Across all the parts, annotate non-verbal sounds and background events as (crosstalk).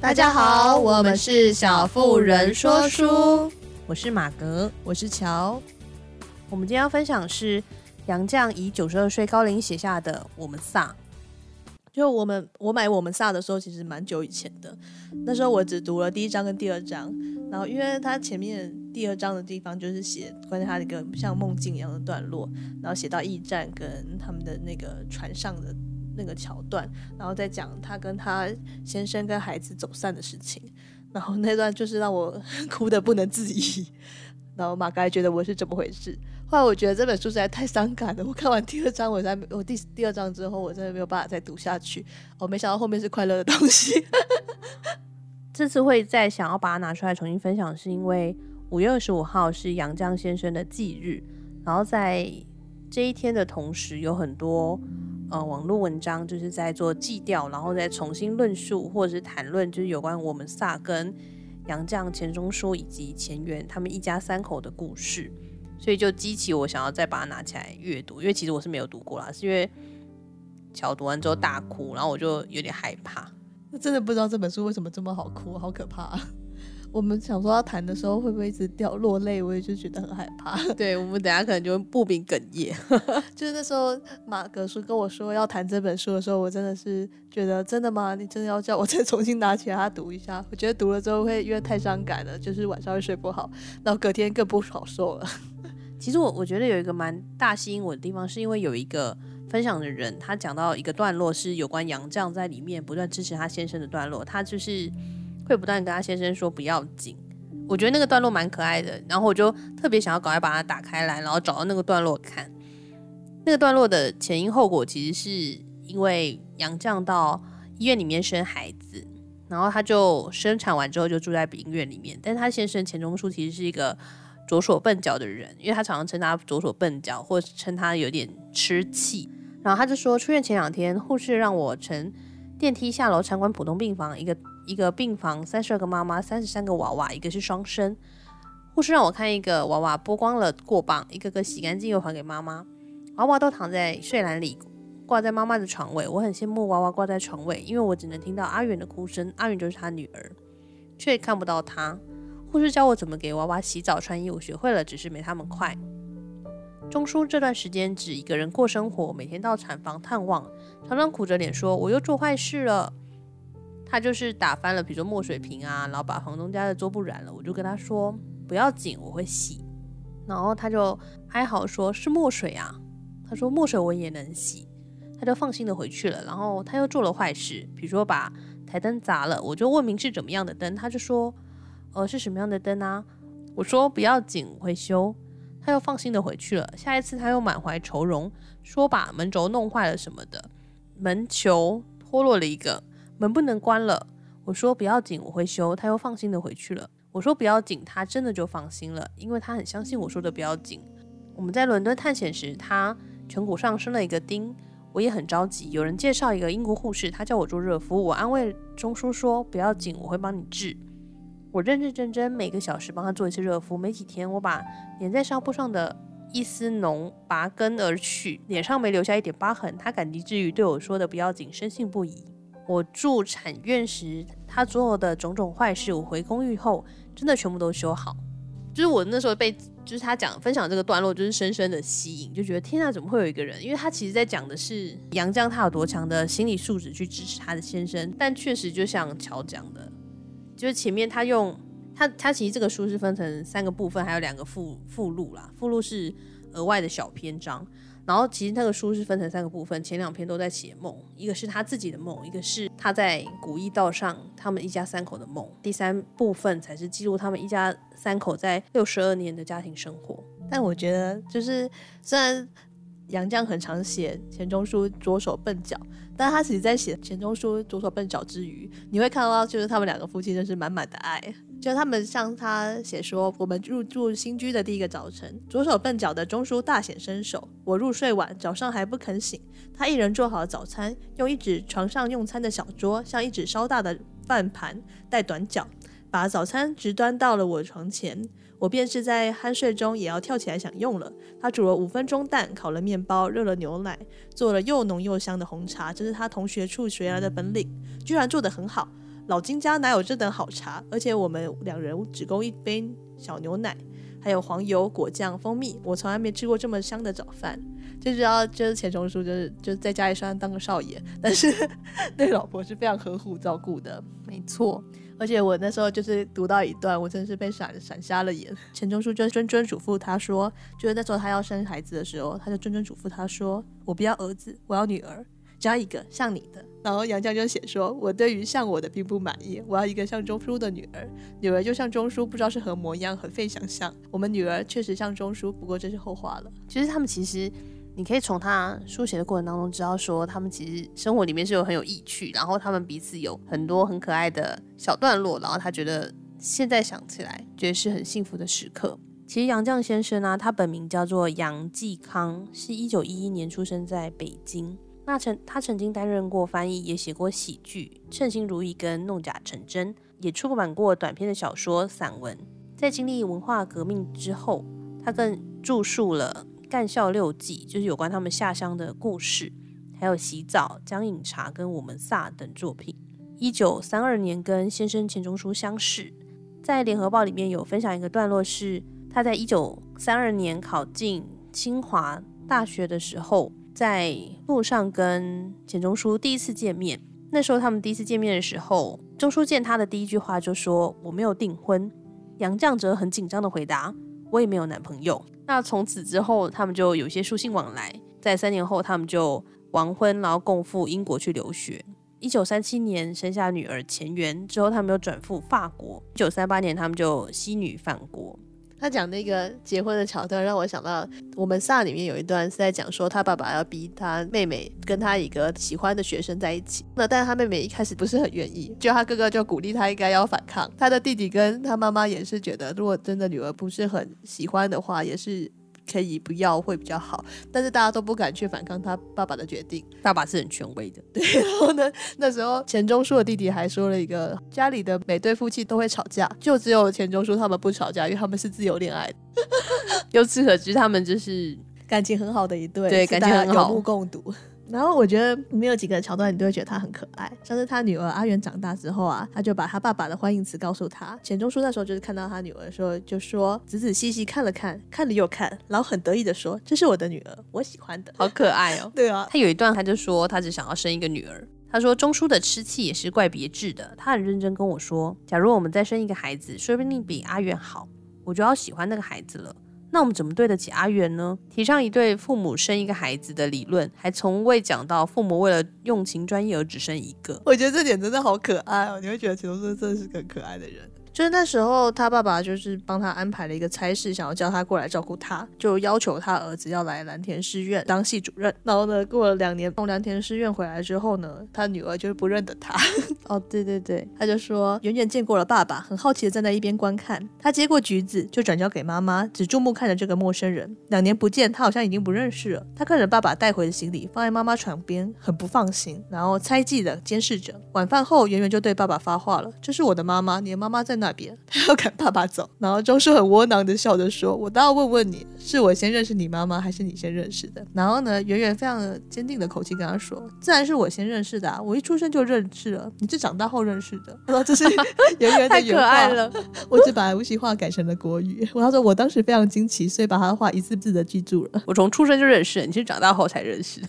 大家好，我们是小妇人说书，我是马格，我是乔。我们今天要分享的是杨绛以九十二岁高龄写下的《我们萨》。就我们我买《我们萨》的时候，其实蛮久以前的。那时候我只读了第一章跟第二章，然后因为它前面第二章的地方就是写关于他的一个像梦境一样的段落，然后写到驿站跟他们的那个船上的。那个桥段，然后再讲他跟他先生跟孩子走散的事情，然后那段就是让我 (laughs) 哭得不能自已。然后马哥还觉得我是怎么回事？后来我觉得这本书实在太伤感了。我看完第二章，我才我第第二章之后，我真的没有办法再读下去。我没想到后面是快乐的东西。(laughs) 这次会再想要把它拿出来重新分享，是因为五月二十五号是杨绛先生的忌日，然后在这一天的同时，有很多。呃，网络文章就是在做祭吊，然后再重新论述或者是谈论，就是有关我们萨跟杨绛、钱钟书以及钱媛他们一家三口的故事，所以就激起我想要再把它拿起来阅读。因为其实我是没有读过啦，是因为乔读完之后大哭，然后我就有点害怕。我真的不知道这本书为什么这么好哭，好可怕啊。我们想说要谈的时候会不会一直掉落泪，我也就觉得很害怕。(laughs) 对，我们等下可能就会不明哽咽。(laughs) 就是那时候马格叔跟我说要谈这本书的时候，我真的是觉得真的吗？你真的要叫我再重新拿起来它读一下？我觉得读了之后会因为太伤感了，就是晚上会睡不好，然后隔天更不好受了。其实我我觉得有一个蛮大吸引我的地方，是因为有一个分享的人，他讲到一个段落是有关杨绛在里面不断支持他先生的段落，他就是。会不断跟他先生说不要紧，我觉得那个段落蛮可爱的，然后我就特别想要赶快把它打开来，然后找到那个段落看。那个段落的前因后果其实是因为杨绛到医院里面生孩子，然后他就生产完之后就住在病院里面，但是他先生钱钟书其实是一个左手笨脚的人，因为他常常称他左手笨脚，或者称他有点吃气。然后他就说，出院前两天，护士让我乘电梯下楼参观普通病房，一个。一个病房，三十二个妈妈，三十三个娃娃，一个是双生。护士让我看一个娃娃剥光了过磅，一个个洗干净又还给妈妈。娃娃都躺在睡篮里，挂在妈妈的床位。我很羡慕娃娃挂在床位，因为我只能听到阿远的哭声，阿远就是他女儿，却看不到他。护士教我怎么给娃娃洗澡、穿衣服，学会了，只是没他们快。钟叔这段时间只一个人过生活，每天到产房探望，常常苦着脸说：“我又做坏事了。”他就是打翻了，比如说墨水瓶啊，然后把房东家的桌布染了。我就跟他说不要紧，我会洗。然后他就哀嚎说是墨水啊。他说墨水我也能洗，他就放心的回去了。然后他又做了坏事，比如说把台灯砸了。我就问明是怎么样的灯，他就说呃是什么样的灯啊？我说不要紧，我会修。他又放心的回去了。下一次他又满怀愁容，说把门轴弄坏了什么的，门球脱落了一个。门不能关了，我说不要紧，我会修。他又放心的回去了。我说不要紧，他真的就放心了，因为他很相信我说的不要紧。我们在伦敦探险时，他颧骨上生了一个钉，我也很着急。有人介绍一个英国护士，他叫我做热敷，我安慰钟叔说不要紧，我会帮你治。我认认真真每个小时帮他做一次热敷，没几天我把粘在纱布上的一丝脓拔根而去，脸上没留下一点疤痕。他感激之余对我说的不要紧，深信不疑。我住产院时，他做的种种坏事，我回公寓后真的全部都修好。就是我那时候被，就是他讲分享这个段落，就是深深的吸引，就觉得天啊，怎么会有一个人？因为他其实在讲的是杨绛他有多强的心理素质去支持他的先生，但确实就像乔讲的，就是前面他用他他其实这个书是分成三个部分，还有两个附附录啦，附录是额外的小篇章。然后其实那个书是分成三个部分，前两篇都在写梦，一个是他自己的梦，一个是他在古驿道上他们一家三口的梦，第三部分才是记录他们一家三口在六十二年的家庭生活。但我觉得，就是虽然杨绛很常写钱钟书左手笨脚，但他其实在写钱钟书左手笨脚之余，你会看到就是他们两个夫妻真是满满的爱。就他们向他写说，我们入住新居的第一个早晨，左手笨脚的钟书大显身手。我入睡晚，早上还不肯醒，他一人做好早餐，用一指床上用餐的小桌，像一指稍大的饭盘，带短脚，把早餐直端到了我床前。我便是在酣睡中也要跳起来享用了。他煮了五分钟蛋，烤了面包，热了牛奶，做了又浓又香的红茶，这是他同学处学来的本领，居然做得很好。老金家哪有这等好茶？而且我们两人只供一杯小牛奶，还有黄油、果酱、蜂蜜，我从来没吃过这么香的早饭。就知道就是钱钟书就是就在家里虽然当个少爷，但是 (laughs) 对老婆是非常呵护照顾的。没错，而且我那时候就是读到一段，我真的是被闪闪瞎了眼。钱钟书就谆谆嘱咐他说，就是那时候他要生孩子的时候，他就谆谆嘱咐他说：“我不要儿子，我要女儿，只要一个像你的。”然后杨绛就写说：“我对于像我的并不满意，我要一个像钟书的女儿。女儿就像钟书，不知道是何模样，很费想象。我们女儿确实像钟书，不过这是后话了。其实他们其实。”你可以从他书写的过程当中知道，说他们其实生活里面是有很有意趣，然后他们彼此有很多很可爱的小段落，然后他觉得现在想起来，觉得是很幸福的时刻。其实杨绛先生呢、他本名叫做杨继康，是一九一一年出生在北京。那曾他曾经担任过翻译，也写过喜剧《称心如意》跟《弄假成真》，也出版过短篇的小说、散文。在经历文化革命之后，他更著述了。《干校六记》就是有关他们下乡的故事，还有《洗澡》《江饮茶》跟《我们仨》等作品。一九三二年跟先生钱钟书相识，在《联合报》里面有分享一个段落，是他在一九三二年考进清华大学的时候，在路上跟钱钟书第一次见面。那时候他们第一次见面的时候，钟书见他的第一句话就说：“我没有订婚。”杨绛则很紧张的回答：“我也没有男朋友。”那从此之后，他们就有些书信往来。在三年后，他们就完婚，然后共赴英国去留学。一九三七年生下女儿钱媛之后，他们又转赴法国。一九三八年，他们就西女返国。他讲那个结婚的桥段，让我想到我们仨里面有一段是在讲说，他爸爸要逼他妹妹跟他一个喜欢的学生在一起。那但是他妹妹一开始不是很愿意，就他哥哥就鼓励他应该要反抗。他的弟弟跟他妈妈也是觉得，如果真的女儿不是很喜欢的话，也是。可以不要会比较好，但是大家都不敢去反抗他爸爸的决定。爸爸是很权威的，(laughs) 对。然后呢，那时候钱钟书的弟弟还说了一个：家里的每对夫妻都会吵架，就只有钱钟书他们不吵架，因为他们是自由恋爱的。由此可知，他们就是感情很好的一对，对，感情很好，有目共睹。然后我觉得里面有几个桥段，你都会觉得他很可爱。像是他女儿阿元长大之后啊，他就把他爸爸的欢迎词告诉他。钱钟书那时候就是看到他女儿的时候，就说仔仔细细看了看，看了又看，然后很得意的说：“这是我的女儿，我喜欢的，好可爱哦。(laughs) ”对啊，他有一段他就说他只想要生一个女儿。他说钟书的吃气也是怪别致的。他很认真跟我说：“假如我们再生一个孩子，说不定比阿元好，我就要喜欢那个孩子了。”那我们怎么对得起阿元呢？提倡一对父母生一个孩子的理论，还从未讲到父母为了用情专一而只生一个。我觉得这点真的好可爱哦！你会觉得钱钟书真的是个可爱的人。就是那时候，他爸爸就是帮他安排了一个差事，想要叫他过来照顾他，就要求他儿子要来蓝田师院当系主任。然后呢，过了两年，从蓝田师院回来之后呢，他女儿就是不认得他。(laughs) 哦，对对对，他就说远远见过了爸爸，很好奇的站在一边观看。他接过橘子，就转交给妈妈，只注目看着这个陌生人。两年不见，他好像已经不认识了。他看着爸爸带回的行李放在妈妈床边，很不放心，然后猜忌的监视着。晚饭后，远远就对爸爸发话了：“这是我的妈妈，你的妈妈在那边。(laughs) ”他要赶爸爸走，然后钟叔很窝囊的笑着说：“我倒要问问你，是我先认识你妈妈，还是你先认识的？”然后呢，圆圆非常坚定的口气跟他说：“自然是我先认识的啊，我一出生就认识了，你是长大后认识的。”他说：“这是 (laughs) 圆圆的原话。”太可爱了，(laughs) 我只把无锡话改成了国语。我他说我当时非常惊奇，所以把他的话一字字的记住了。我从出生就认识，你是长大后才认识，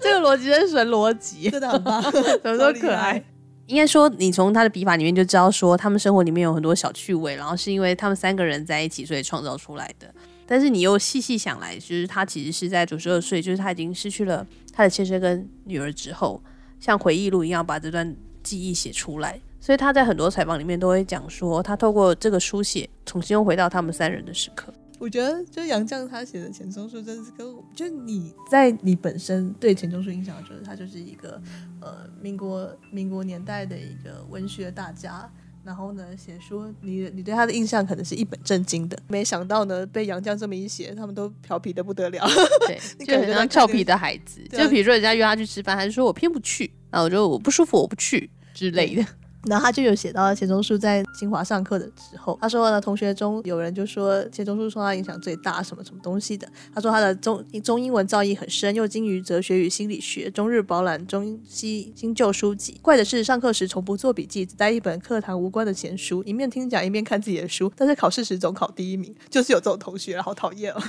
这个逻辑真是神逻辑，真的很棒，怎么都可爱。应该说，你从他的笔法里面就知道，说他们生活里面有很多小趣味，然后是因为他们三个人在一起，所以创造出来的。但是你又细细想来，就是他其实是在九十二岁，就是他已经失去了他的先生跟女儿之后，像回忆录一样把这段记忆写出来。所以他在很多采访里面都会讲说，他透过这个书写，重新又回到他们三人的时刻。我觉得，就杨绛他写的钱钟书，真是跟就你在你本身对钱钟书印象，就是他就是一个呃民国民国年代的一个文学大家。然后呢，写书，你你对他的印象可能是一本正经的，没想到呢，被杨绛这么一写，他们都调皮的不得了。(laughs) 对，就很像俏皮的孩子。就比如说人家约他去吃饭，还是说我偏不去，然后我就我不舒服，我不去之类的。然后他就有写到钱钟书在清华上课的时候，他说呢，同学中有人就说钱钟书受他影响最大，什么什么东西的。他说他的中中英文造诣很深，又精于哲学与心理学，终日饱览中西新旧书籍。怪的是上课时从不做笔记，只带一本课堂无关的闲书，一面听讲一面看自己的书，但是考试时总考第一名，就是有这种同学，好讨厌哦，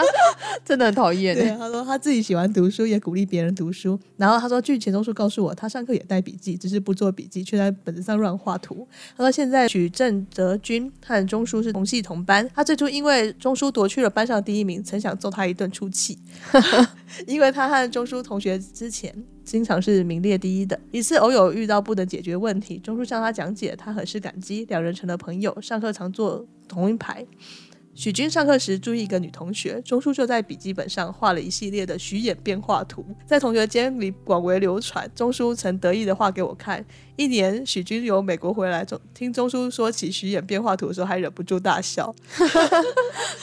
(laughs) 真的很讨厌。对，他说他自己喜欢读书，也鼓励别人读书。然后他说，据钱钟书告诉我，他上课也带笔记，只是不做笔记，却在本子上乱画图。他说现在许正泽君和钟书是同系同班，他最初因为钟书夺去了班上第一名，曾想揍他一顿出气，(laughs) 因为他和钟书同学之前经常是名列第一的。一次偶有遇到不能解决问题，钟书向他讲解，他很是感激，两人成了朋友，上课常坐同一排。许军上课时注意一个女同学，钟书就在笔记本上画了一系列的许演变化图，在同学间里广为流传。钟书曾得意的画给我看。一年，许军由美国回来，钟听钟书说起许演变化图的时候，还忍不住大笑。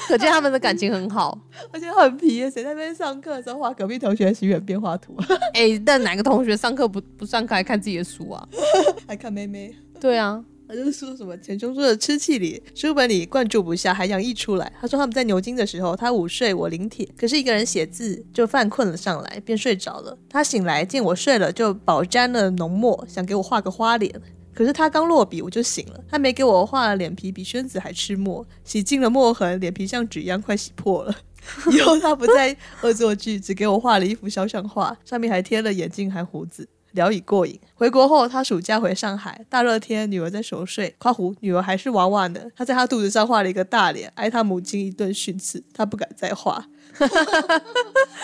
可见他们的感情很好，(laughs) 而且很皮。谁在那边上课的时候画隔壁同学许眼变化图？(laughs) 哎、欸，但哪个同学上课不不上课还看自己的书啊？(laughs) 还看妹妹？对啊。他就说什么钱钟书的吃气里，书本里灌注不下，还洋溢出来。他说他们在牛津的时候，他午睡，我临帖，可是一个人写字就犯困了上来，便睡着了。他醒来见我睡了，就饱沾了浓墨，想给我画个花脸。可是他刚落笔，我就醒了。他没给我画脸皮比宣纸还吃墨，洗尽了墨痕，脸皮像纸一样快洗破了。(laughs) 以后他不再恶作剧，只给我画了一幅肖像画，上面还贴了眼镜和胡子。聊以过瘾。回国后，他暑假回上海，大热天，女儿在熟睡，夸胡女儿还是娃娃呢。他在她肚子上画了一个大脸，挨他母亲一顿训斥。他不敢再画。(laughs)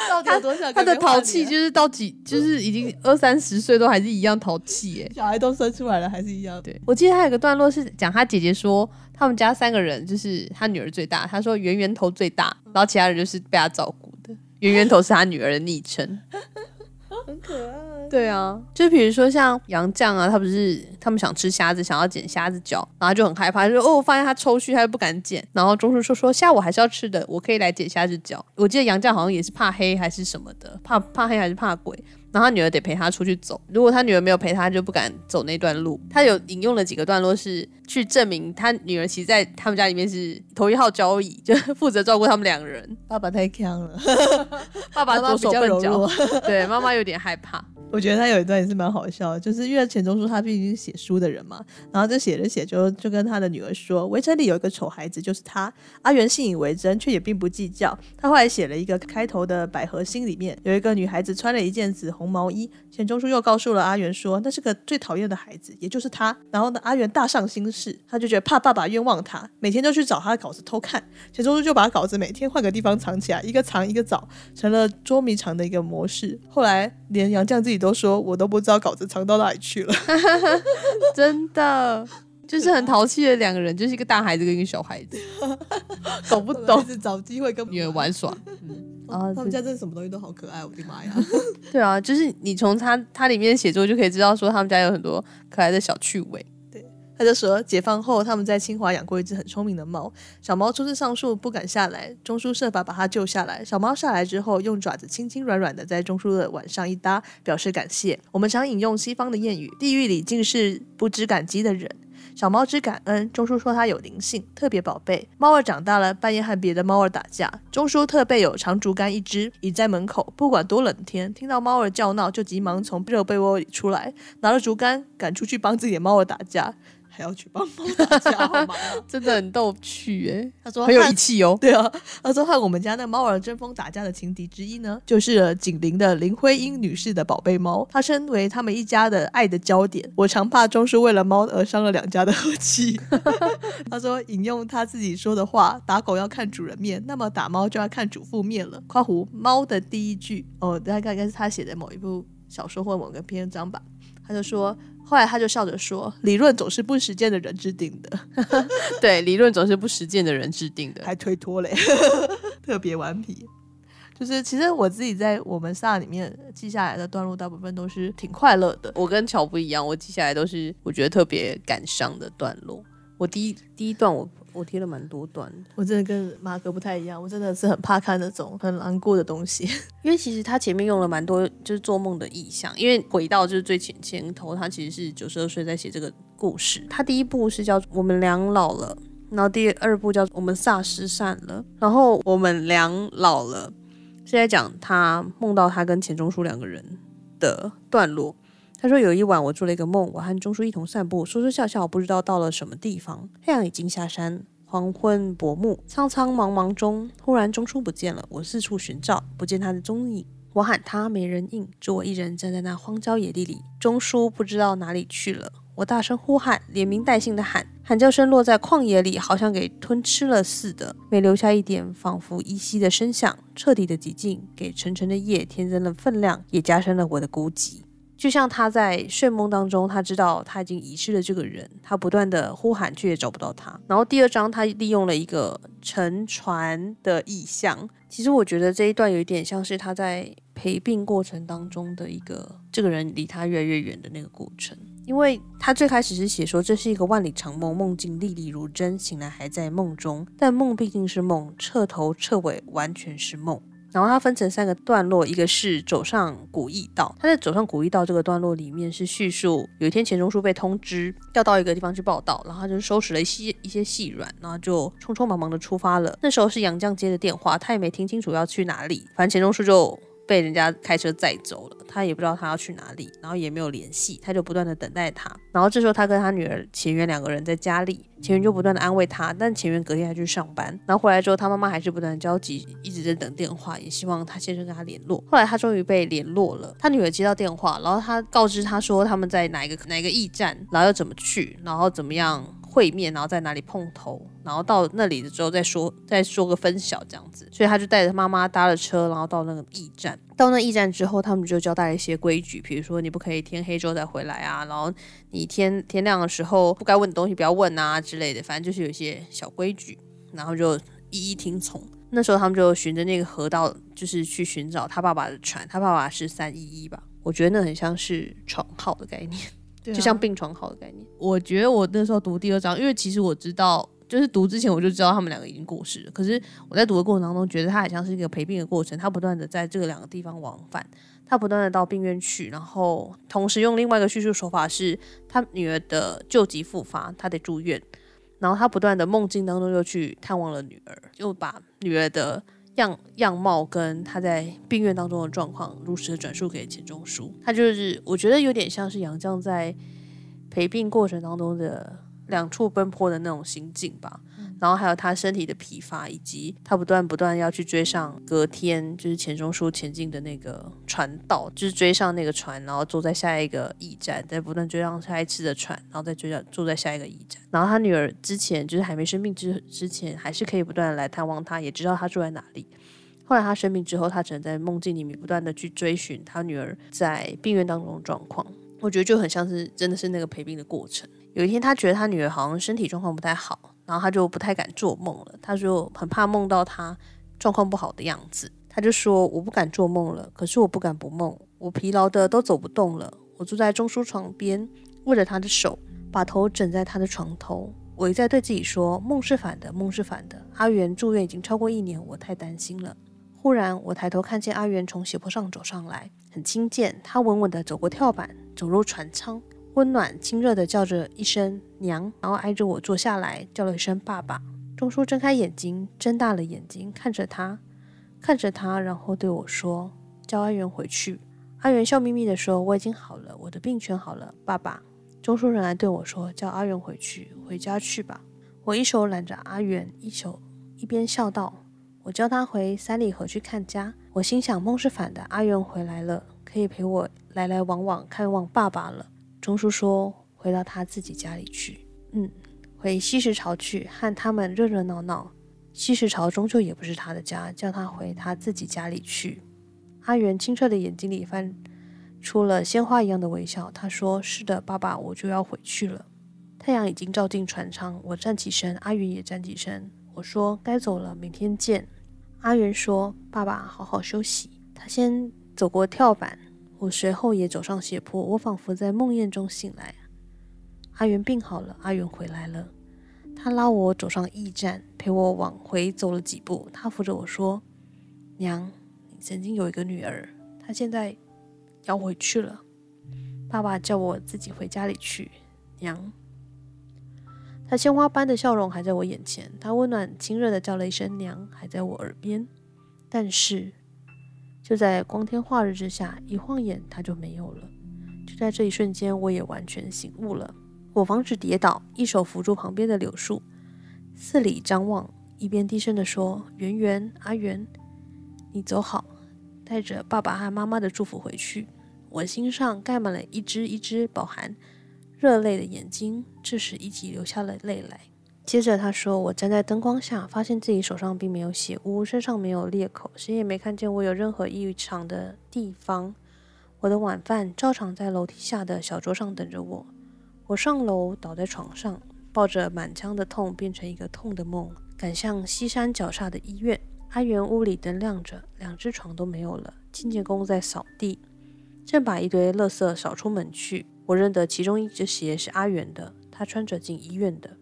到底有多想？他的淘气就是到几，就是已经二三十岁都还是一样淘气哎。小孩都生出来了，还是一样。对，我记得他有个段落是讲他姐姐说，他们家三个人就是他女儿最大，他说圆圆头最大，然后其他人就是被他照顾的。圆圆头是他女儿的昵称。对啊，就比如说像杨绛啊，他不是他们想吃虾子，想要捡虾子脚，然后就很害怕，就说哦，发现他抽须，他又不敢捡。然后钟叔说说下午还是要吃的，我可以来捡虾子脚。我记得杨绛好像也是怕黑还是什么的，怕怕黑还是怕鬼。然后他女儿得陪他出去走，如果他女儿没有陪他，他就不敢走那段路。他有引用了几个段落，是去证明他女儿其实在他们家里面是头一号交椅，(laughs) 就负责照顾他们两个人。爸爸太强了，(laughs) 爸爸左手笨脚，对，妈妈有点害怕。我觉得他有一段也是蛮好笑的，就是因为钱钟书他毕竟是写书的人嘛，然后就写着写就就跟他的女儿说，围城里有一个丑孩子，就是他。阿元信以为真，却也并不计较。他后来写了一个开头的《百合心》，里面有一个女孩子穿了一件紫红毛衣，钱钟书又告诉了阿元说，那是个最讨厌的孩子，也就是他。然后呢，阿元大上心事，他就觉得怕爸爸冤枉他，每天都去找他的稿子偷看。钱钟书就把稿子每天换个地方藏起来，一个藏一个找，成了捉迷藏的一个模式。后来连杨绛自己。都说我都不知道稿子藏到哪里去了，(laughs) 真的就是很淘气的两个人，就是一个大孩子跟一个小孩子，(laughs) 懂不懂？是找机会跟女儿玩耍。嗯，啊，他们家真的什么东西都好可爱，我的妈呀！对啊，就是你从他他里面写作就可以知道，说他们家有很多可爱的小趣味。他就说，解放后他们在清华养过一只很聪明的猫，小猫初次上树不敢下来，钟叔设法把它救下来。小猫下来之后，用爪子轻轻软软的在钟叔的碗上一搭，表示感谢。我们常引用西方的谚语：“地狱里尽是不知感激的人。”小猫知感恩。钟叔说它有灵性，特别宝贝。猫儿长大了，半夜和别的猫儿打架，钟叔特备有长竹竿一支，倚在门口，不管多冷天，听到猫儿叫闹，就急忙从热被窝里出来，拿了竹竿赶出去帮自己的猫儿打架。还要去帮猫打架！(laughs) 真的很逗趣哎。他说很有义气哦。(laughs) 对啊，他说和我们家那猫儿争锋打架的情敌之一呢，就是紧邻的林徽因女士的宝贝猫，它身为他们一家的爱的焦点。我常怕钟书为了猫而伤了两家的和气。(laughs) 他说引用他自己说的话：打狗要看主人面，那么打猫就要看主妇面了。括弧猫的第一句哦，大概应该是他写的某一部小说或某个篇章吧。他就说。后来他就笑着说：“理论总是不实践的人制定的，(laughs) 对，理论总是不实践的人制定的，还推脱嘞，(laughs) 特别顽皮。就是其实我自己在我们仨里面记下来的段落，大部分都是挺快乐的。我跟乔不一样，我记下来都是我觉得特别感伤的段落。我第一第一段我我贴了蛮多段的，我真的跟马哥不太一样，我真的是很怕看那种很难过的东西，(laughs) 因为其实他前面用了蛮多就是做梦的意象，因为回到就是最前前头，他其实是九十二岁在写这个故事。他第一部是叫我们俩老了，然后第二部叫我们萨失散了，然后我们俩老了是在讲他梦到他跟钱钟书两个人的段落。他说：“有一晚，我做了一个梦，我和钟书一同散步，说说笑笑，不知道到了什么地方。太阳已经下山，黄昏薄暮，苍苍茫茫中，忽然钟书不见了。我四处寻找，不见他的踪影。我喊他，没人应，只我一人站在那荒郊野地里。钟书不知道哪里去了。我大声呼喊，连名带姓的喊，喊叫声落在旷野里，好像给吞吃了似的，没留下一点仿佛依稀的声响。彻底的寂静，给沉沉的夜添增了分量，也加深了我的孤寂。”就像他在睡梦当中，他知道他已经遗失了这个人，他不断的呼喊，却也找不到他。然后第二章，他利用了一个沉船的意象。其实我觉得这一段有一点像是他在陪病过程当中的一个这个人离他越来越远的那个过程。因为他最开始是写说，这是一个万里长梦，梦境历历如真，醒来还在梦中，但梦毕竟是梦，彻头彻尾完全是梦。然后它分成三个段落，一个是走上古驿道。他在走上古驿道这个段落里面是叙述，有一天钱钟书被通知要到一个地方去报道，然后他就收拾了一些一些细软，然后就匆匆忙忙的出发了。那时候是杨绛接的电话，他也没听清楚要去哪里，反正钱钟书就。被人家开车载走了，他也不知道他要去哪里，然后也没有联系，他就不断的等待他。然后这时候他跟他女儿前缘两个人在家里，前缘就不断的安慰他，但前缘隔天还去上班。然后回来之后，他妈妈还是不断的焦急，一直在等电话，也希望他先生跟他联络。后来他终于被联络了，他女儿接到电话，然后他告知他说他们在哪一个哪一个驿站，然后要怎么去，然后怎么样。会面，然后在哪里碰头，然后到那里的时候再说，再说个分晓这样子。所以他就带着他妈妈搭了车，然后到那个驿站。到那驿站之后，他们就交代了一些规矩，比如说你不可以天黑之后再回来啊，然后你天天亮的时候不该问的东西不要问啊之类的，反正就是有一些小规矩，然后就一一听从。那时候他们就循着那个河道，就是去寻找他爸爸的船。他爸爸是三一一吧？我觉得那很像是床号的概念。就像病床好的概念，我觉得我那时候读第二章，因为其实我知道，就是读之前我就知道他们两个已经过世了。可是我在读的过程当中，觉得他好像是一个陪病的过程，他不断的在这个两个地方往返，他不断的到病院去，然后同时用另外一个叙述手法是，他女儿的旧疾复发，他得住院，然后他不断的梦境当中又去探望了女儿，又把女儿的。样样貌跟他在病院当中的状况如实的转述给钱钟书，他就是我觉得有点像是杨绛在陪病过程当中的两处奔波的那种心境吧。然后还有他身体的疲乏，以及他不断不断要去追上隔天就是钱钟书前进的那个船道，就是追上那个船，然后坐在下一个驿站，再不断追上下一次的船，然后再追上坐在下一个驿站。然后他女儿之前就是还没生病之之前，还是可以不断的来探望他，也知道他住在哪里。后来他生病之后，他只能在梦境里面不断的去追寻他女儿在病院当中的状况。我觉得就很像是真的是那个陪病的过程。有一天，他觉得他女儿好像身体状况不太好。然后他就不太敢做梦了，他就很怕梦到他状况不好的样子。他就说：“我不敢做梦了，可是我不敢不梦。我疲劳的都走不动了。我坐在钟书床边，握着他的手，把头枕在他的床头。我一再对自己说：梦是反的，梦是反的。阿元住院已经超过一年，我太担心了。忽然，我抬头看见阿元从斜坡上走上来，很轻健，他稳稳地走过跳板，走入船舱。”温暖亲热的叫着一声“娘”，然后挨着我坐下来，叫了一声“爸爸”。钟叔睁开眼睛，睁大了眼睛看着他，看着他，然后对我说：“叫阿元回去。”阿元笑眯眯地说：“我已经好了，我的病全好了，爸爸。”钟叔仍然对我说：“叫阿元回去，回家去吧。”我一手揽着阿元，一手一边笑道：“我叫他回三里河去看家。”我心想：梦是反的，阿元回来了，可以陪我来来往往看望爸爸了。钟叔说：“回到他自己家里去，嗯，回西石潮去，和他们热热闹闹。西石潮终究也不是他的家，叫他回他自己家里去。”阿元清澈的眼睛里泛出了鲜花一样的微笑。他说：“是的，爸爸，我就要回去了。”太阳已经照进船舱，我站起身，阿元也站起身。我说：“该走了，明天见。”阿元说：“爸爸，好好休息。”他先走过跳板。我随后也走上斜坡，我仿佛在梦魇中醒来。阿元病好了，阿元回来了。他拉我走上驿站，陪我往回走了几步。他扶着我说：“娘，你曾经有一个女儿，她现在要回去了。爸爸叫我自己回家里去。”娘，他鲜花般的笑容还在我眼前。他温暖亲热的叫了一声“娘”，还在我耳边。但是，就在光天化日之下，一晃眼他就没有了。就在这一瞬间，我也完全醒悟了。我防止跌倒，一手扶住旁边的柳树，四里张望，一边低声地说：“圆圆，阿圆，你走好，带着爸爸和妈妈的祝福回去。”我心上盖满了一只一只饱含热泪的眼睛，这时一起流下了泪来。接着他说：“我站在灯光下，发现自己手上并没有血污，身上没有裂口，谁也没看见我有任何异常的地方。我的晚饭照常在楼梯下的小桌上等着我。”我上楼，倒在床上，抱着满腔的痛，变成一个痛的梦，赶向西山脚下的医院。阿元屋里灯亮着，两只床都没有了。清洁工在扫地，正把一堆垃圾扫出门去。我认得其中一只鞋是阿元的，他穿着进医院的。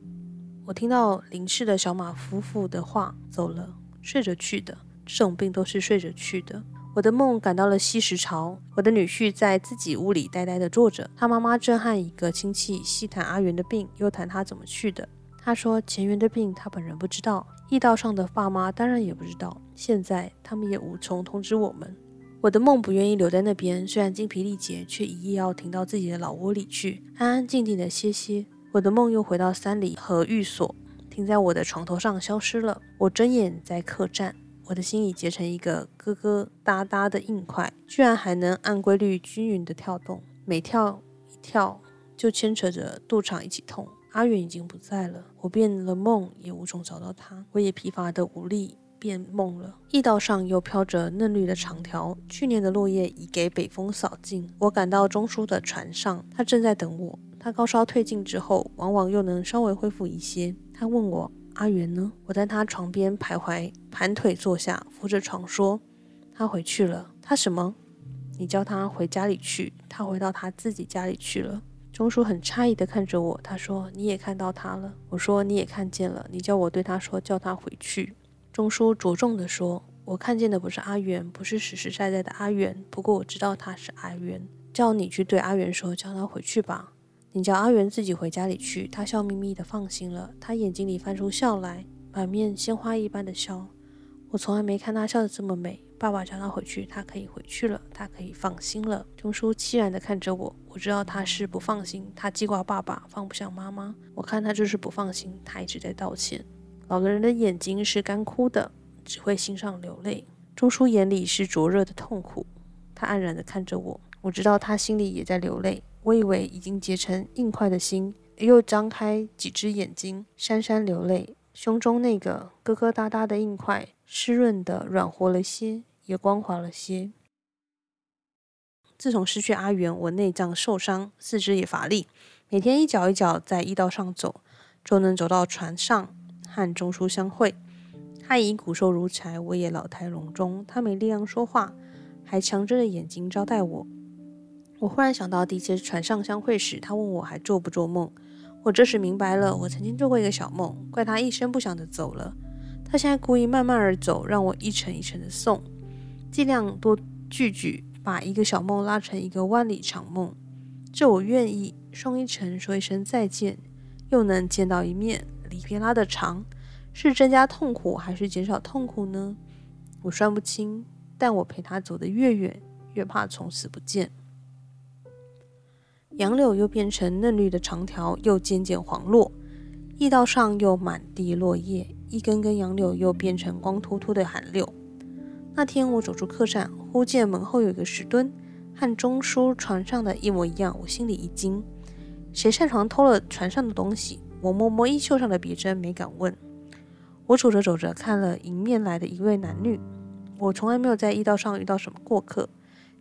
我听到林氏的小马夫妇的话，走了，睡着去的。这种病都是睡着去的。我的梦赶到了西石潮，我的女婿在自己屋里呆呆地坐着，他妈妈正和一个亲戚细谈阿元的病，又谈他怎么去的。他说前元的病他本人不知道，驿道上的爸妈当然也不知道，现在他们也无从通知我们。我的梦不愿意留在那边，虽然精疲力竭，却一夜要停到自己的老窝里去，安安静静地歇歇。我的梦又回到三里和寓所，停在我的床头上消失了。我睁眼在客栈。我的心已结成一个疙疙瘩瘩的硬块，居然还能按规律均匀地跳动，每跳一跳就牵扯着肚肠一起痛。阿远已经不在了，我变了梦也无从找到他，我也疲乏得无力变梦了。驿道上又飘着嫩绿的长条，去年的落叶已给北风扫尽。我赶到中书的船上，他正在等我。他高烧退尽之后，往往又能稍微恢复一些。他问我。阿元呢？我在他床边徘徊，盘腿坐下，扶着床说：“他回去了。”他什么？你叫他回家里去。他回到他自己家里去了。钟叔很诧异地看着我，他说：“你也看到他了？”我说：“你也看见了。”你叫我对他说：“叫他回去。”钟叔着重地说：“我看见的不是阿元，不是实实在在的阿元。不过我知道他是阿元。叫你去对阿元说，叫他回去吧。”你叫阿元自己回家里去，他笑眯眯的放心了，他眼睛里泛出笑来，满面鲜花一般的笑。我从来没看他笑得这么美。爸爸叫他回去，他可以回去了，他可以放心了。钟叔凄然的看着我，我知道他是不放心，他记挂爸爸，放不下妈妈。我看他就是不放心，他一直在道歉。老人的眼睛是干枯的，只会心上流泪。钟叔眼里是灼热的痛苦，他黯然的看着我，我知道他心里也在流泪。我以为已经结成硬块的心，又张开几只眼睛，潸潸流泪。胸中那个疙疙瘩瘩的硬块，湿润的软和了些，也光滑了些。自从失去阿元，我内脏受伤，四肢也乏力，每天一脚一脚在驿道上走，就能走到船上和钟叔相会。他已骨瘦如柴，我也老态龙钟。他没力量说话，还强睁着眼睛招待我。我忽然想到，第一次船上相会时，他问我还做不做梦。我这时明白了，我曾经做过一个小梦，怪他一声不响地走了。他现在故意慢慢而走，让我一程一程地送，尽量多聚聚把一个小梦拉成一个万里长梦。这我愿意，送一程说一声再见，又能见到一面，离别拉得长，是增加痛苦还是减少痛苦呢？我算不清，但我陪他走得越远，越怕从此不见。杨柳又变成嫩绿的长条，又渐渐黄落。驿道上又满地落叶，一根根杨柳又变成光秃秃的寒柳。那天我走出客栈，忽见门后有一个石墩，和钟叔船上的一模一样。我心里一惊，谁擅长偷了船上的东西？我摸摸衣袖上的别针，没敢问。我走着走着，看了迎面来的一位男女。我从来没有在驿道上遇到什么过客，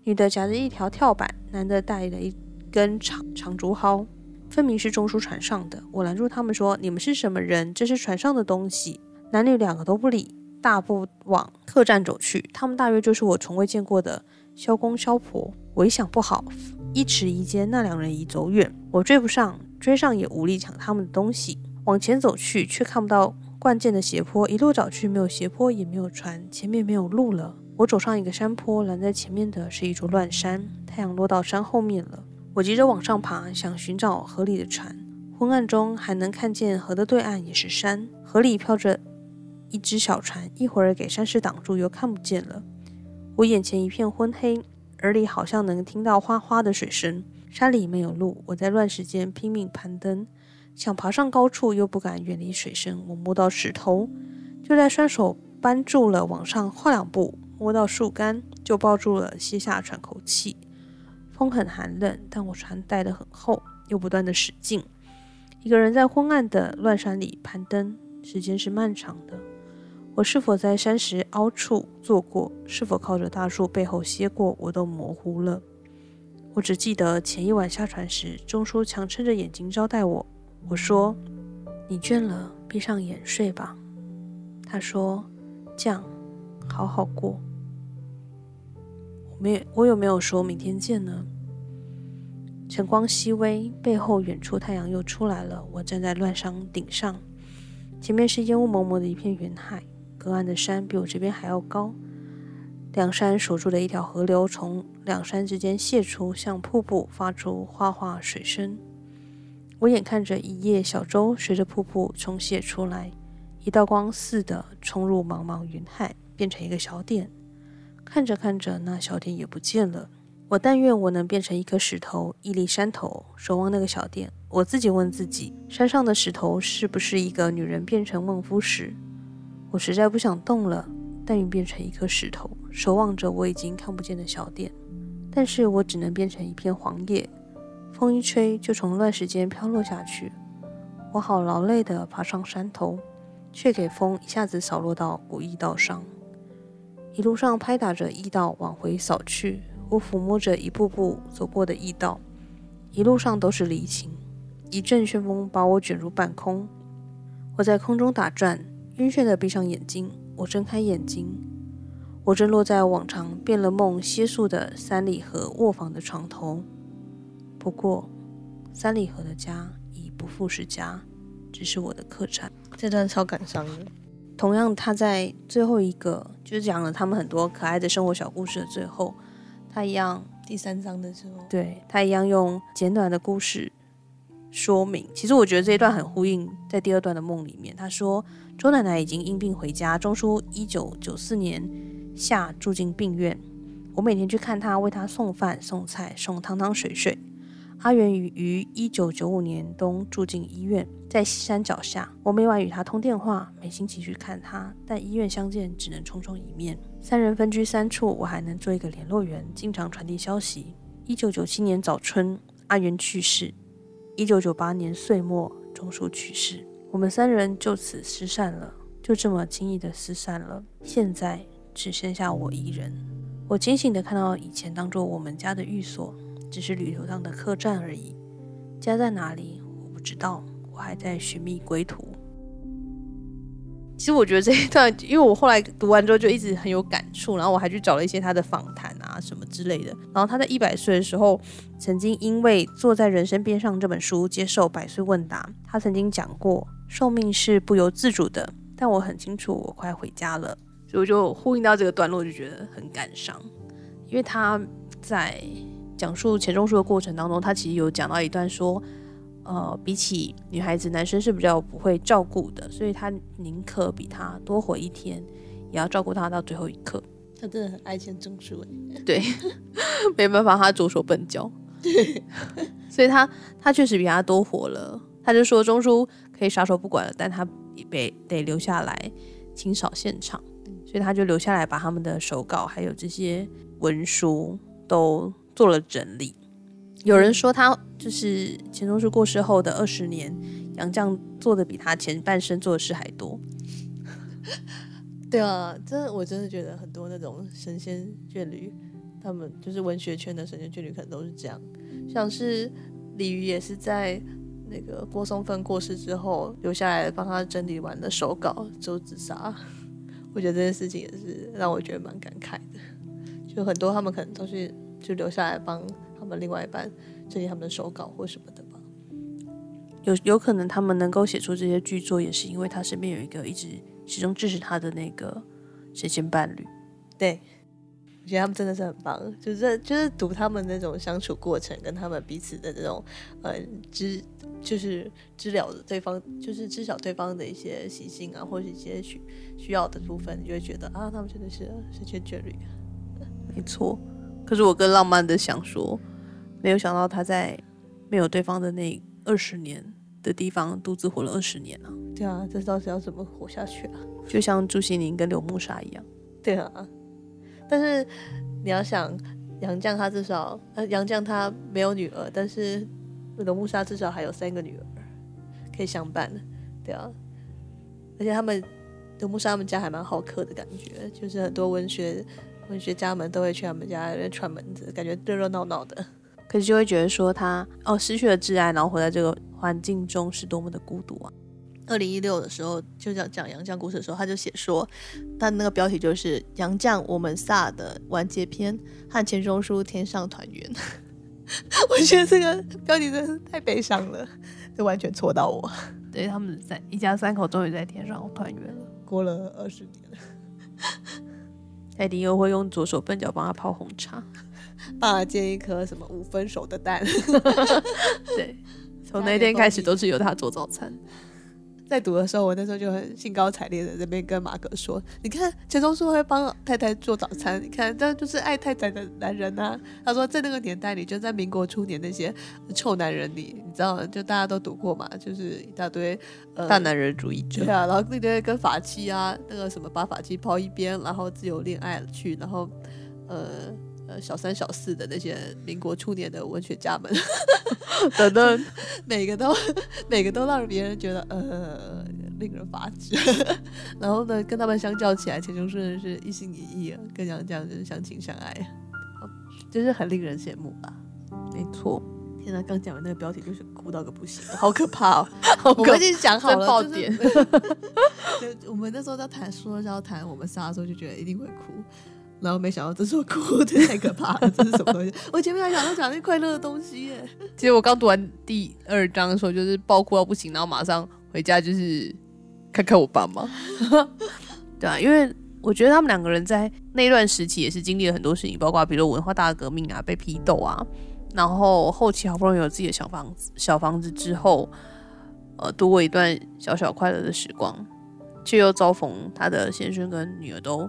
女的夹着一条跳板，男的带了一。根长长竹蒿，分明是中书船上的。我拦住他们说：“你们是什么人？这是船上的东西。”男女两个都不理，大步往客栈走去。他们大约就是我从未见过的萧公萧婆。我一想不好，一迟一间，那两人已走远，我追不上，追上也无力抢他们的东西。往前走去，却看不到惯见的斜坡，一路找去，没有斜坡，也没有船，前面没有路了。我走上一个山坡，拦在前面的是一座乱山，太阳落到山后面了。我急着往上爬，想寻找河里的船。昏暗中还能看见河的对岸也是山，河里飘着一只小船，一会儿给山势挡住，又看不见了。我眼前一片昏黑，耳里好像能听到哗哗的水声。山里没有路，我在乱石间拼命攀登。想爬上高处，又不敢远离水声。我摸到石头，就在双手扳住了，往上跨两步，摸到树干，就抱住了，歇下喘口气。风很寒冷，但我船带得很厚，又不断地使劲。一个人在昏暗的乱山里攀登，时间是漫长的。我是否在山石凹处坐过？是否靠着大树背后歇过？我都模糊了。我只记得前一晚下船时，钟叔强撑着眼睛招待我。我说：“你倦了，闭上眼睡吧。”他说：“这样好好过。”我没，我有没有说明天见呢？晨光熹微，背后远处太阳又出来了。我站在乱山顶上，前面是烟雾蒙蒙的一片云海，隔岸的山比我这边还要高。两山守住的一条河流从两山之间泄出，像瀑布，发出哗哗水声。我眼看着一叶小舟随着瀑布冲泻出来，一道光似的冲入茫茫云海，变成一个小点。看着看着，那小店也不见了。我但愿我能变成一颗石头，屹立山头，守望那个小店。我自己问自己：山上的石头是不是一个女人变成孟夫石？我实在不想动了，但愿变成一颗石头，守望着我已经看不见的小店。但是我只能变成一片黄叶。风一吹，就从乱石间飘落下去。我好劳累地爬上山头，却给风一下子扫落到古驿道上。一路上拍打着驿道往回扫去，我抚摸着一步步走过的驿道，一路上都是离情。一阵旋风把我卷入半空，我在空中打转，晕眩地闭上眼睛。我睁开眼睛，我正落在往常变了梦歇宿的三里河卧房的床头。不过，三里河的家已不复是家，只是我的客栈。这段超感伤的。同样，他在最后一个，就是讲了他们很多可爱的生活小故事的最后，他一样第三章的时候，对，他一样用简短的故事说明。其实我觉得这一段很呼应在第二段的梦里面。他说，周奶奶已经因病回家，钟叔一九九四年夏住进病院，我每天去看他，为他送饭、送菜、送汤汤水水。阿元于于一九九五年冬住进医院，在西山脚下。我每晚与他通电话，没心情去看他，但医院相见只能匆匆一面。三人分居三处，我还能做一个联络员，经常传递消息。一九九七年早春，阿元去世；一九九八年岁末，钟叔去世。我们三人就此失散了，就这么轻易的失散了。现在只剩下我一人。我清醒的看到以前当做我们家的寓所。只是旅途上的客栈而已，家在哪里我不知道，我还在寻觅归途。其实我觉得这一段，因为我后来读完之后就一直很有感触，然后我还去找了一些他的访谈啊什么之类的。然后他在一百岁的时候，曾经因为《坐在人生边上》这本书接受百岁问答，他曾经讲过，寿命是不由自主的，但我很清楚我快回家了，所以我就呼应到这个段落，就觉得很感伤，因为他在。讲述钱钟书的过程当中，他其实有讲到一段说，呃，比起女孩子，男生是比较不会照顾的，所以他宁可比他多活一天，也要照顾他到最后一刻。他真的很爱钱钟书哎，对，没办法，他左手笨脚，(laughs) 所以他他确实比他多活了。他就说钟书可以撒手不管了，但他得得留下来清扫现场，所以他就留下来把他们的手稿还有这些文书都。做了整理，有人说他就是钱钟书过世后的二十年，杨绛做的比他前半生做的事还多。对啊，真的，我真的觉得很多那种神仙眷侣，他们就是文学圈的神仙眷侣，可能都是这样。像是李渔也是在那个郭松汾过世之后，留下来帮他整理完的手稿 (laughs) 就自杀。我觉得这件事情也是让我觉得蛮感慨的，就很多他们可能都是。就留下来帮他们另外一半整理他们的手稿或什么的吧。有有可能他们能够写出这些剧作，也是因为他身边有一个一直始终支持他的那个神仙伴侣。对，我觉得他们真的是很棒，就是就是读他们那种相处过程，跟他们彼此的这种呃知，就是知了的对方，就是知晓对方的一些习性啊，或者一些需需要的部分，你就会觉得啊，他们真的是神仙眷侣。没错，可是我更浪漫的想说，没有想到他在没有对方的那二十年的地方独自活了二十年啊！对啊，这到底要怎么活下去啊？就像朱西宁跟柳木沙一样。对啊，但是你要想杨绛他至少呃杨绛他没有女儿，但是柳木沙至少还有三个女儿可以相伴，对啊，而且他们柳木沙他们家还蛮好客的感觉，就是很多文学。文学家们都会去他们家串门子，感觉热热闹闹的。可是就会觉得说他哦失去了挚爱，然后活在这个环境中是多么的孤独啊！二零一六的时候，就讲讲杨绛故事的时候，他就写说，他那个标题就是《杨绛我们仨的完结篇》和钱钟书天上团圆。(laughs) 我觉得这个标题真是太悲伤了，就完全戳到我。对，他们在一家三口终于在天上团圆了，过了二十年了。艾迪又会用左手笨脚帮他泡红茶，帮他煎一颗什么五分熟的蛋。(laughs) 对，从那天开始都是由他做早餐。在读的时候，我那时候就很兴高采烈的在那边跟马哥说：“你看钱钟书会帮太太做早餐，你看这就是爱太太的男人啊。”他说：“在那个年代里，就在民国初年那些臭男人里，你知道，就大家都读过嘛，就是一大堆呃大男人主义者。对啊，然后那堆跟法器啊，那个什么把法器抛一边，然后自由恋爱了去，然后呃。”呃，小三小四的那些民国初年的文学家们，(laughs) 等等，(laughs) 每个都每个都让别人觉得呃令人发指。(laughs) 然后呢，跟他们相较起来，钱钟书是一心一意啊，跟杨绛就是相亲相爱，就是很令人羡慕吧。没错，天呐，刚讲完那个标题就是哭到个不行，好可怕哦！我们已经讲好了爆点，就我们那时候在谈说要谈我们仨的时候，就觉得一定会哭。然后没想到这是我哭，的太可怕了！这是什么东西？(laughs) 我前面还想到讲那快乐的东西耶。其实我刚读完第二章的时候，就是爆哭到不行，然后马上回家就是看看我爸妈。(laughs) 对啊，因为我觉得他们两个人在那段时期也是经历了很多事情，包括比如文化大革命啊，被批斗啊，然后后期好不容易有自己的小房子，小房子之后，呃，度过一段小小快乐的时光，却又遭逢他的先生跟女儿都。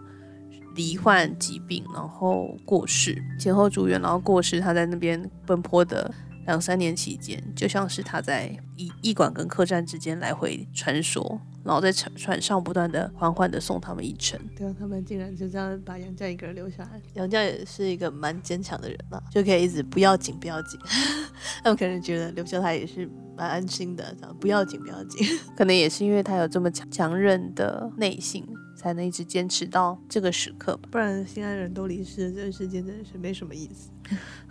罹患疾病，然后过世，前后住院，然后过世。他在那边奔波的两三年期间，就像是他在驿驿馆跟客栈之间来回穿梭，然后在船船上不断的缓缓的送他们一程。对啊，他们竟然就这样把杨绛一个人留下来。杨绛也是一个蛮坚强的人嘛，就可以一直不要紧，不要紧。(laughs) 他们可能觉得留下他也是蛮安心的，不要紧，不要紧。(laughs) 可能也是因为他有这么强强韧的内心。才能一直坚持到这个时刻吧，不然心爱人都离世，这个世界真的是没什么意思。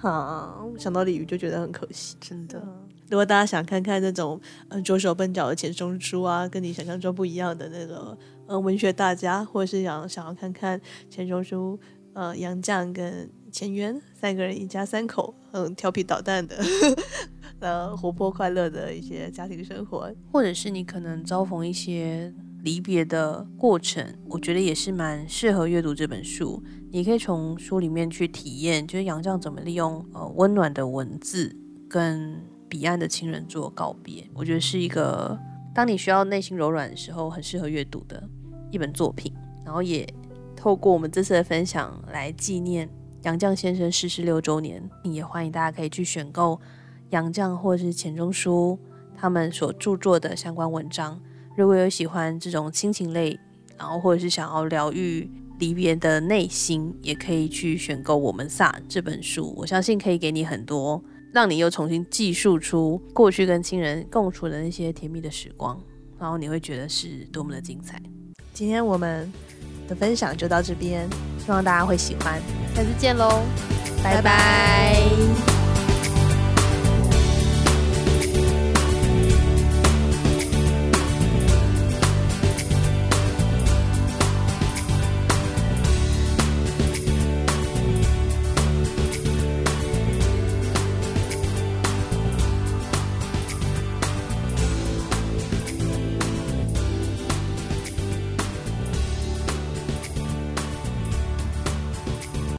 啊，想到鲤鱼就觉得很可惜，真的。如果大家想看看那种嗯左手笨脚的钱钟书啊，跟你想象中不一样的那个呃文学大家，或者是想想要看看钱钟书呃杨绛跟钱渊三个人一家三口嗯调皮捣蛋的 (laughs) 呃活泼快乐的一些家庭生活，或者是你可能遭逢一些。离别的过程，我觉得也是蛮适合阅读这本书。你可以从书里面去体验，就是杨绛怎么利用呃温暖的文字跟彼岸的亲人做告别。我觉得是一个当你需要内心柔软的时候，很适合阅读的一本作品。然后也透过我们这次的分享来纪念杨绛先生逝世六周年，也欢迎大家可以去选购杨绛或者是钱钟书他们所著作的相关文章。如果有喜欢这种亲情类，然后或者是想要疗愈离别的内心，也可以去选购《我们仨》这本书。我相信可以给你很多，让你又重新记述出过去跟亲人共处的那些甜蜜的时光，然后你会觉得是多么的精彩。今天我们的分享就到这边，希望大家会喜欢，下次见喽，拜拜。拜拜。